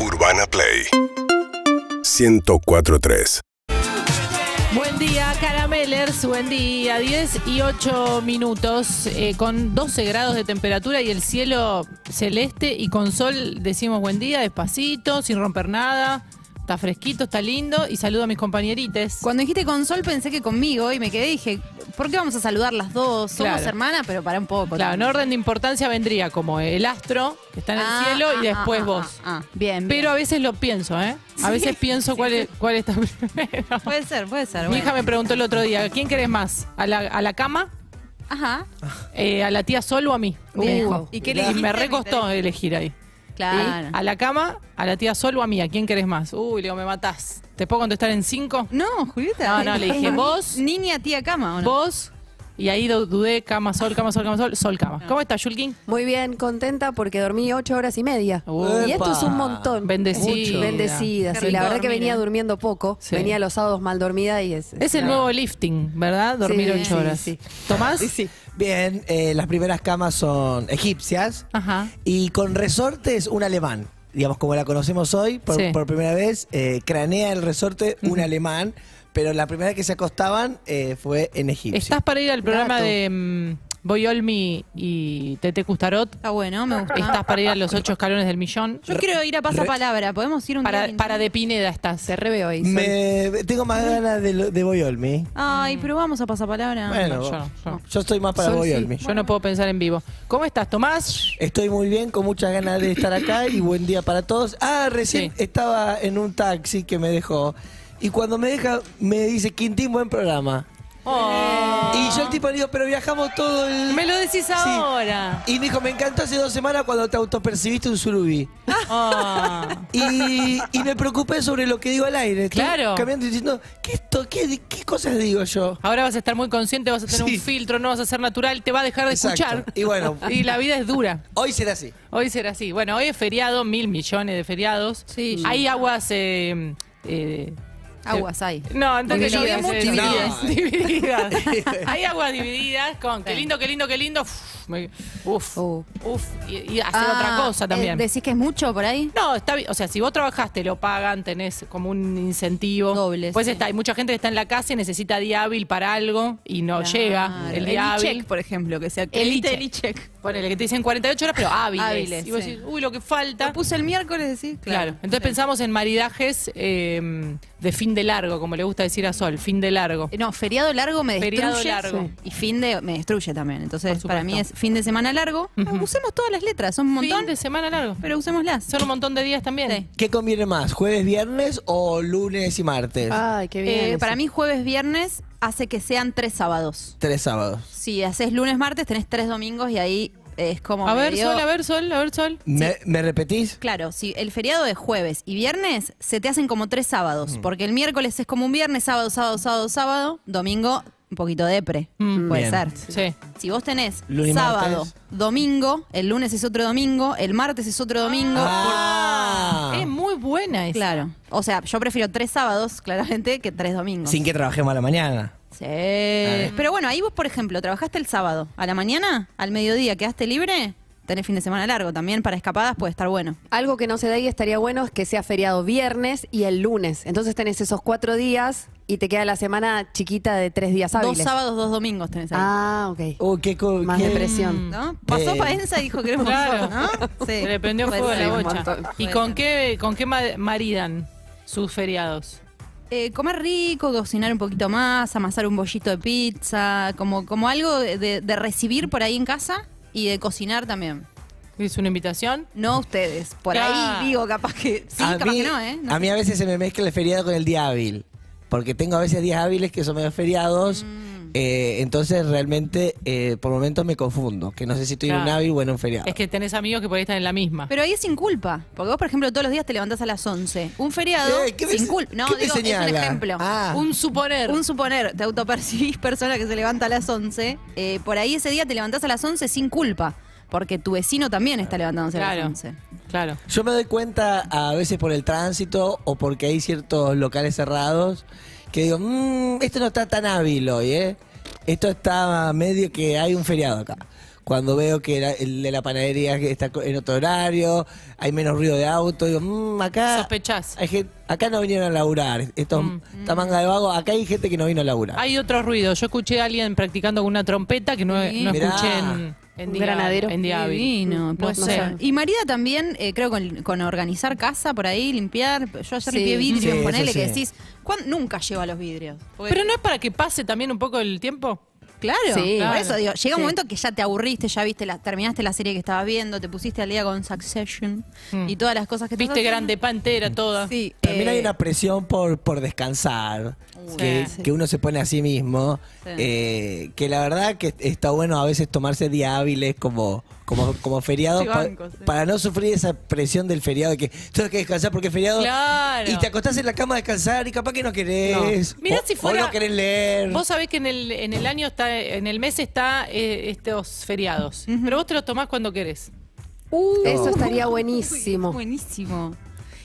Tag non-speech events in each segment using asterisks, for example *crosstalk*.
Urbana Play 1043 Buen día, Caramelers. Buen día. 10 y 8 minutos eh, con 12 grados de temperatura y el cielo celeste y con sol decimos buen día, despacito, sin romper nada. Está fresquito, está lindo y saludo a mis compañerites. Cuando dijiste con Sol pensé que conmigo y me quedé y dije, ¿por qué vamos a saludar las dos? Somos Claro. hermanas, pero para un poco. Claro, en también. orden de importancia vendría como el astro que está en el Ah, cielo y ah, después ah, vos. ah, ah. Bien, bien. Pero a veces lo pienso, ¿eh? A veces pienso cuál, es- cuál está *laughs* primero. Puede ser, puede ser. Mi bueno. hija me preguntó el otro día, ¿quién querés más? ¿A la, a la cama? Ajá, Eh, ¿A la tía Sol o a mí? Me Bien. dijo. ¿Y qué y me recostó elegir ahí. Claro. ¿A la cama, a la tía Sol o a mí? ¿A quién querés más? Uy, le digo, me matás. ¿Te puedo contestar en cinco? No, Julieta. No, no, le dije, *laughs* vos, Niña, tía, cama, ¿o no? vos, y ahí du- dudé, cama, sol, cama, sol, cama, sol, sol, cama. ¿Cómo estás, Yulkin? Muy bien, contenta porque dormí ocho horas y media. Upa. Y esto es un montón. Bendecida. Mucho. Bendecida. Sí, la verdad que venía ¿eh? durmiendo poco. Sí. Venía los sábados mal dormida y es. Es el nuevo lifting, ¿verdad? Dormir Sí, ocho sí, horas. sí. ¿Tomás? Bien, eh, las primeras camas son egipcias Ajá. y con resortes un alemán. Digamos, como la conocemos hoy, por, Sí. por primera vez, eh, cranea el resorte un alemán, pero la primera que se acostaban eh, fue en egipcio. ¿Estás para ir al programa Gato. de mm, Boy Olmi y Tete Custarot? Está bueno, me gusta. ¿Estás para ir a los ocho escalones del millón? Yo quiero ir a pasapalabra. ¿Podemos ir un día? Para, al para de Pineda estás. Te re veo ahí. Sol. Me, tengo más ganas de, lo- de Boyolmi. Ay, pero vamos a pasapalabra. Bueno, yo no, yo no. yo estoy más para Sol, sí. Boyolmi. Yo no puedo pensar en vivo. ¿Cómo estás, Tomás? Estoy muy bien, con muchas ganas de estar acá y buen día para todos. Ah, recién Sí. estaba en un taxi que me dejó y cuando me deja me dice, Quintín, buen programa. Y yo el tipo le digo, pero viajamos todo el... Me lo decís ahora. Y me dijo, me encantó hace dos semanas cuando te autopercibiste un surubí. Ah. *laughs* Y, y me preocupé sobre lo que digo al aire. Estoy Claro. Cambiando y diciendo, ¿qué, esto, qué, qué cosas digo yo? Ahora vas a estar muy consciente, vas a tener Sí. un filtro, no vas a ser natural, te va a dejar de Exacto. escuchar. Y bueno. *laughs* Y la vida es dura. Hoy será así. Hoy será así. Bueno, hoy es feriado, mil millones de feriados. Sí. Hay aguas. eh, eh, Aguas hay. No, que Divididas, llovió mucho. divididas. *laughs* Divididas. *laughs* Hay aguas divididas con qué lindo, qué lindo, qué lindo. Uf, me- uf, Uh. uf, y, y hacer Ah, otra cosa eh, también. ¿Decís que es mucho por ahí? No, está bien. O sea, si vos trabajaste, lo pagan, tenés como un incentivo. Doble, Pues sí. está, hay mucha gente que está en la casa y necesita día hábil para algo y no Claro. llega el día hábil. por ejemplo, que sea El el e-check. Ponele que te dicen 48 horas, pero hábiles. Hábiles, y vos sí. decís, uy, lo que falta. Lo puse el miércoles, decís. Claro. Entonces pensamos en maridajes eh, de fin de largo, como le gusta decir a Sol, fin de largo. No, feriado largo me destruye. Feriado largo. Y fin de me destruye también. Entonces, para mí es fin de semana largo. Usemos todas las letras, son un montón, Fin de semana largo. pero usémoslas. Son un montón de días también. Sí. ¿Qué conviene más? ¿Jueves, viernes o lunes y martes? Ay, qué bien. Eh, para mí, jueves, viernes hace que sean tres sábados. Tres sábados. Si haces lunes, martes, tenés tres domingos y ahí es como. A ver, medio- Sol, a ver, Sol, a ver, Sol. ¿Me, me repetís? Claro, si el feriado es jueves y viernes, se te hacen como tres sábados. Porque el miércoles es como un viernes, sábado, sábado, sábado, sábado. Domingo, un poquito depre. Mm. Puede Bien. ser. Sí. Si vos tenés Lunes sábado, martes. domingo, el lunes es otro domingo, el martes es otro domingo. Ah. Es muy buena esa. Claro. O sea, yo prefiero tres sábados, claramente, que tres domingos. Sin que trabajemos a la mañana. Sí. Pero bueno, ahí vos, por ejemplo, trabajaste el sábado. A la mañana, al mediodía, quedaste libre, tenés fin de semana largo. También para escapadas puede estar bueno. Algo que no se da y estaría bueno es que sea feriado viernes y el lunes. Entonces tenés esos cuatro días y te queda la semana chiquita de tres días hábiles. Dos sábados, dos domingos tenés ahí. Ah, ok. Uy, qué co- Más qué- depresión. ¿No? Pasó Eh. Paenza y dijo queremos Claro. ¿no? Sí. Se le prendió Puede fuego a la bocha. ¿Y con qué, con qué ma- maridan sus feriados? Eh, comer rico, cocinar un poquito más, amasar un bollito de pizza, como, como algo de, de recibir por ahí en casa y de cocinar también. ¿Es una invitación? No ustedes. Por ahí digo, capaz que sí, a capaz mí, que no, ¿eh? No a sé. mí a veces se me mezcla el feriado con el día hábil. Porque tengo a veces días hábiles que son medio feriados. Mm. Eh, entonces realmente eh, por momentos me confundo. Que no sé si estoy en un Claro. hábil o en un feriado. Es que tenés amigos que por ahí están en la misma. Pero ahí es sin culpa. Porque vos, por ejemplo, todos los días te levantás a las 11. Un feriado Eh, ¿qué me sin se- culpa. No, qué me digo, es un señala? ejemplo. Ah. Un suponer. Un suponer, te autopercibís *laughs* persona que se levanta a las 11. eh, por ahí ese día te levantás a las 11 sin culpa. Porque tu vecino también está levantándose a las Claro. 11. Claro. Yo me doy cuenta a veces por el tránsito o porque hay ciertos locales cerrados que digo, "Mm, esto no está tan hábil hoy, ¿eh? Esto está medio que hay un feriado acá. Cuando veo que la- el de la panadería está en otro horario, hay menos ruido de auto, digo, "Mm, acá. Sospechás. Hay gente, acá no vinieron a laburar. Esto, Mm. esta manga de vago, acá hay gente que no vino a laburar. Hay otro ruido. Yo escuché a alguien practicando con una trompeta que no, no escuché en, en granadero. En. Divino, no sé. Y Marida también, eh, creo, con, con organizar casa por ahí, limpiar. Yo ayer Sí. limpié vidrios, Sí, ponele que decís, ¿cuán- nunca lleva los vidrios. Porque- Pero no es para que pase también un poco el tiempo. Claro, Sí. por eso digo, llega un Sí. momento que ya te aburriste, ya viste la, terminaste la serie que estabas viendo, te pusiste al día con Succession Mm. y todas las cosas que estás Viste grande pa entera toda. Sí, También eh, hay una presión por, por descansar, que, sí. que uno se pone a sí mismo, Sí. eh, que la verdad que está bueno a veces tomarse días hábiles como, como, como feriado Sí, pa- banco, sí. para no sufrir esa presión del feriado de que tengo que descansar porque es feriado Claro. y te acostás en la cama a descansar y capaz que no querés, No. Mirá o, si fuera- o no querés leer. Vos sabés que en el, en el año está, en el mes está eh, estos feriados. Pero vos te los tomás cuando querés. Uh, Eso estaría uy, buenísimo. buenísimo.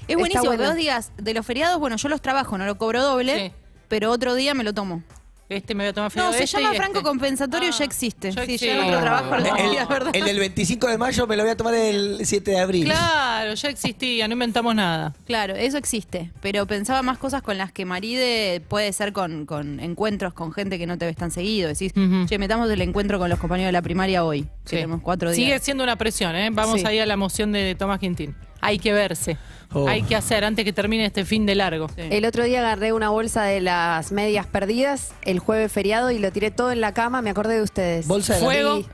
Es buenísimo que bueno. vos digas, de los feriados, bueno, yo los trabajo, no lo cobro doble, Sí. pero otro día me lo tomo. Este me voy a tomar feriado No, se este llama y franco este. compensatorio, Ah, ya existe. ya sí, existe. ya en otro trabajo lo El- ¿verdad? El del 25 de mayo me lo voy a tomar el 7 de abril. Claro, ya existía, no inventamos nada. Claro, eso existe. Pero pensaba más cosas con las que Maride puede ser con, con encuentros con gente que no te ves tan seguido. Decís, Ujú. che, metamos el encuentro con los compañeros de la primaria hoy. Que tenemos cuatro días. Sigue siendo una presión, ¿eh? Vamos Sí. ahí a la moción de Tomás Quintín. Hay que verse. Oh. Hay que hacer antes que termine este fin de largo. Sí. El otro día agarré una bolsa de las medias perdidas el jueves feriado y lo tiré todo en la cama. Me acordé de ustedes. Bolsa de Fuego. Sí.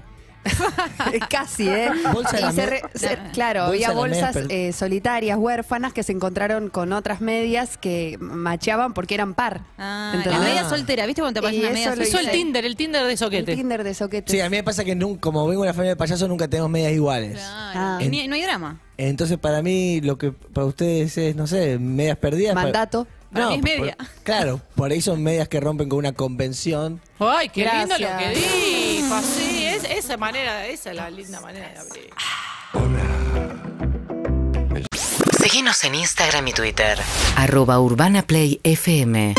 *laughs* Casi, ¿eh? Bolsa de Y se re- se- claro, Bolsa había bolsas eh, solitarias, huérfanas, que se encontraron con otras medias que macheaban porque eran par. Ah, la media soltera, ¿viste cuando te aparece una eso media soltera? el Tinder, el Tinder de El soquete. Tinder de soquetes. Sí, a mí me pasa que nunca, como vengo de una familia de payasos nunca tenemos medias iguales. Claro. Ah. Y ni- no hay drama. Entonces para mí lo que para ustedes es, no sé, medias perdidas. Mandato. Para mí es media. por- claro, por ahí son medias que rompen con una convención. Ay, qué lindo lo Gracias. que dijo. Sí, es, esa manera, esa es la linda manera de abrir. Síguenos en Instagram y Twitter. Arroba Urbana Play FM.